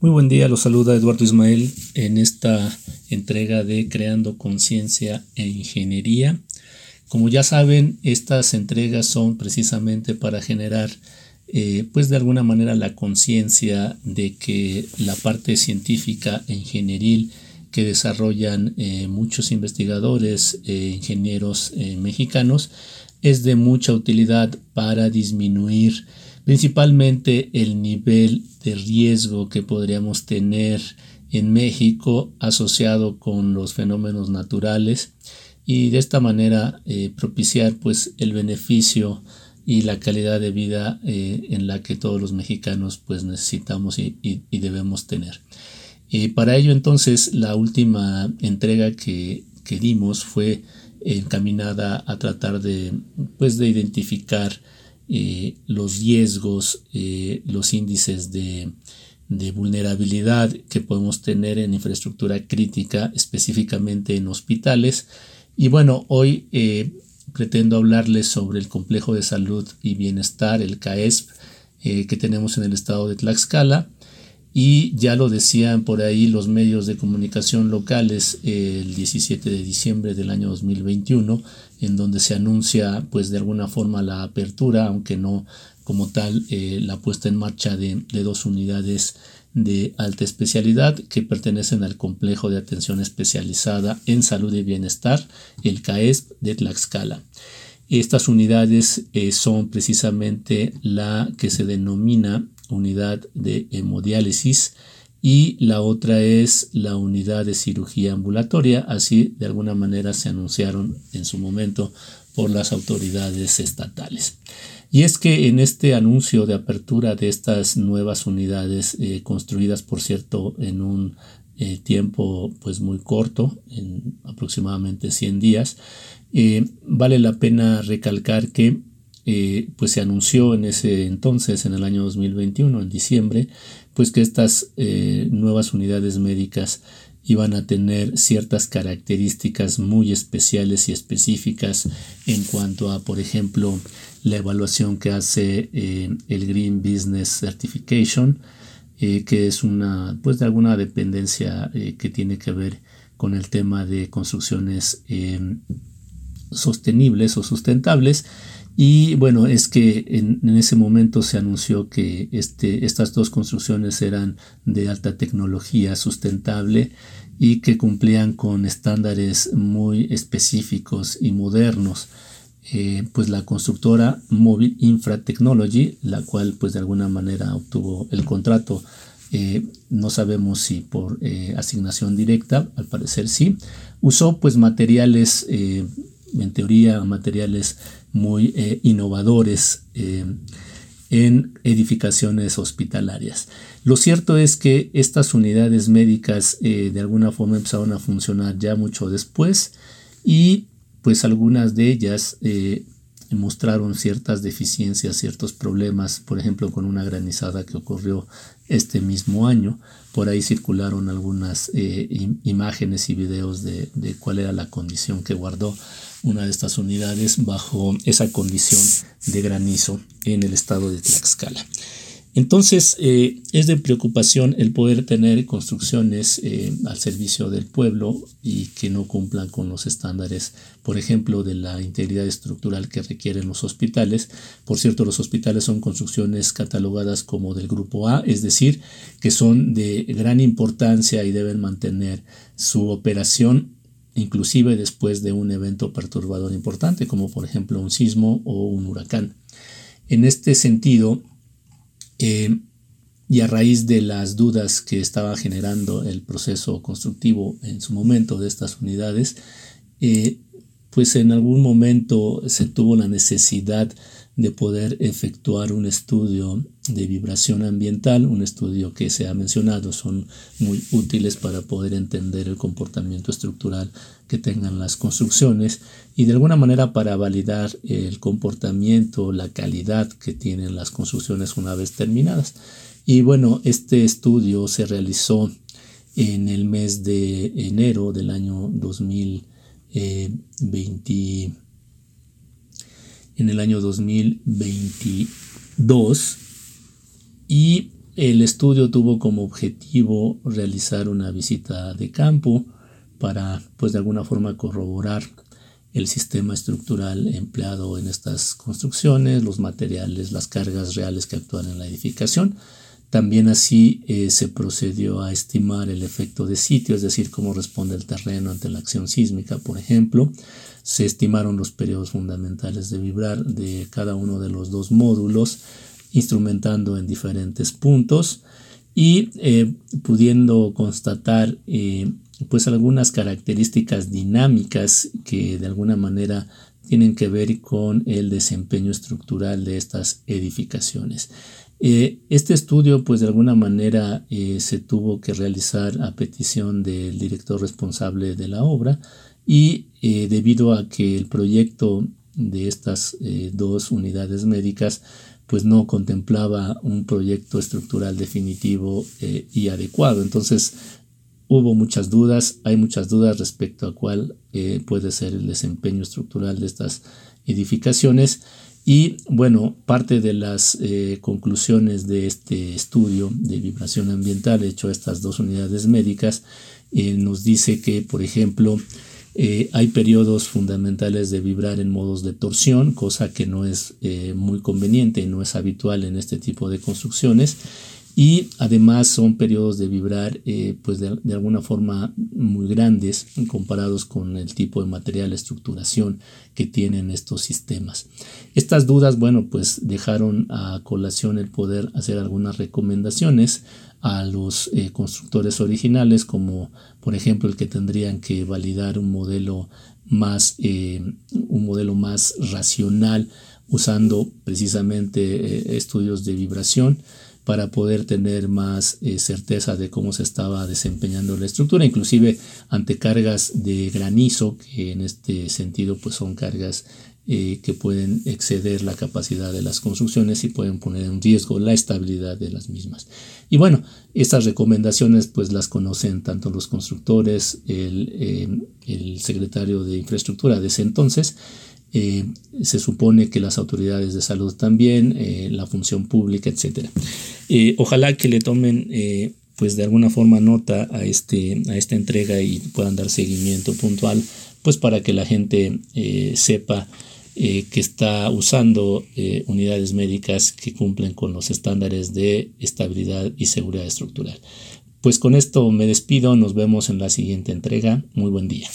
Muy buen día, los saluda Eduardo Ismael en esta entrega de Creando Conciencia e Ingeniería. Como ya saben, estas entregas son precisamente para generar, eh, pues de alguna manera, la conciencia de que la parte científica e ingenieril que desarrollan eh, muchos investigadores e ingenieros mexicanos es de mucha utilidad para disminuir principalmente el nivel de riesgo que podríamos tener en México asociado con los fenómenos naturales y de esta manera eh, propiciar pues el beneficio y la calidad de vida eh, en la que todos los mexicanos pues necesitamos y, debemos tener. Eh, para ello entonces la última entrega que, que dimos fue encaminada a tratar de pues de identificar eh, los riesgos, eh, los índices de, vulnerabilidad que podemos tener en infraestructura crítica, específicamente en hospitales. Y bueno, hoy eh, pretendo hablarles sobre el complejo de salud y bienestar, el CAESP, que tenemos en el estado de Tlaxcala. Y ya lo decían por ahí los medios de comunicación locales el 17 de diciembre del año 2021, en donde se anuncia pues de alguna forma la apertura, aunque no como tal eh, la puesta en marcha de, dos unidades de alta especialidad que pertenecen al complejo de atención especializada en salud y bienestar, el CAESP de Tlaxcala. Estas unidades eh, son precisamente la que se denomina unidad de hemodiálisis y la otra es la unidad de cirugía ambulatoria, así de alguna manera se anunciaron en su momento por las autoridades estatales. Y es que en este anuncio de apertura de estas nuevas unidades, eh, construidas por cierto en un eh, tiempo pues muy corto, en aproximadamente 100 días, eh, vale la pena recalcar que pues se anunció en ese entonces, en el año 2021, en diciembre, pues que estas eh, nuevas unidades médicas iban a tener ciertas características muy especiales y específicas en cuanto a, por ejemplo, la evaluación que hace eh, el Green Business Certification, eh, que es una, pues de alguna dependencia que tiene que ver con el tema de construcciones sostenibles o sustentables y bueno, es que en, ese momento se anunció que este, estas dos construcciones eran de alta tecnología sustentable y que cumplían con estándares muy específicos y modernos. Eh, pues la constructora Mobile Infra Technology, la cual pues de alguna manera obtuvo el contrato, eh, no sabemos si por eh, asignación directa, al parecer sí, usó pues materiales, en teoría materiales muy eh, innovadores eh, en edificaciones hospitalarias. Lo cierto es que estas unidades médicas eh, de alguna forma empezaron a funcionar ya mucho después y pues algunas de ellas mostraron ciertas deficiencias, ciertos problemas, por ejemplo con una granizada que ocurrió este mismo año. Por ahí circularon algunas imágenes y videos de, de cuál era la condición que guardó una de estas unidades bajo esa condición de granizo en el estado de Tlaxcala. Entonces eh, es de preocupación el poder tener construcciones eh, al servicio del pueblo y que no cumplan con los estándares, por ejemplo, de la integridad estructural que requieren los hospitales. Por cierto, los hospitales son construcciones catalogadas como del grupo A, es decir, que son de gran importancia y deben mantener su operación inclusive después de un evento perturbador importante, como por ejemplo un sismo o un huracán. En este sentido, eh, y a raíz de las dudas que estaba generando el proceso constructivo en su momento de estas unidades, eh, pues en algún momento se tuvo la necesidad de poder efectuar un estudio de vibración ambiental, un estudio que se ha mencionado, son muy útiles para poder entender el comportamiento estructural que tengan las construcciones y de alguna manera para validar el comportamiento, la calidad que tienen las construcciones una vez terminadas. Y bueno, este estudio se realizó en el mes de enero del año 2020 en el año 2022 y el estudio tuvo como objetivo realizar una visita de campo para, pues de alguna forma, corroborar el sistema estructural empleado en estas construcciones, los materiales, las cargas reales que actúan en la edificación. También así eh, se procedió a estimar el efecto de sitio, es decir, cómo responde el terreno ante la acción sísmica, por ejemplo. Se estimaron los periodos fundamentales de vibrar de cada uno de los dos módulos, instrumentando en diferentes puntos y eh, pudiendo constatar eh, pues algunas características dinámicas que de alguna manera tienen que ver con el desempeño estructural de estas edificaciones. Eh, este estudio, pues de alguna manera eh, se tuvo que realizar a petición del director responsable de la obra y eh, debido a que el proyecto de estas dos unidades médicas pues no contemplaba un proyecto estructural definitivo y adecuado. Entonces Hubo muchas dudas, hay muchas dudas respecto a cuál eh, puede ser el desempeño estructural de estas edificaciones. Y bueno, parte de las eh, conclusiones de este estudio de vibración ambiental hecho a estas dos unidades médicas eh, nos dice que, por ejemplo, hay periodos fundamentales de vibrar en modos de torsión, cosa que no es muy conveniente y no es habitual en este tipo de construcciones y además son periodos de vibrar eh, pues de, alguna forma muy grandes comparados con el tipo de material estructuración que tienen estos sistemas. Estas dudas, bueno, pues dejaron a colación el poder hacer algunas recomendaciones a los eh, constructores originales, como por ejemplo el que tendrían que validar un modelo más, eh, un modelo más racional usando precisamente estudios de vibración para poder tener más eh, certeza de cómo se estaba desempeñando la estructura, inclusive ante cargas de granizo, que en este sentido pues son cargas eh, que pueden exceder la capacidad de las construcciones y pueden poner en riesgo la estabilidad de las mismas. Y bueno, estas recomendaciones pues las conocen tanto los constructores, el, eh, secretario de infraestructura de ese entonces, eh, se supone que las autoridades de salud también, eh, la función pública, etc. Eh, ojalá que le tomen pues de alguna forma nota a, este, a esta entrega y puedan dar seguimiento puntual, pues para que la gente sepa que está usando unidades médicas que cumplen con los estándares de estabilidad y seguridad estructural. Pues con esto me despido, nos vemos en la siguiente entrega. Muy buen día.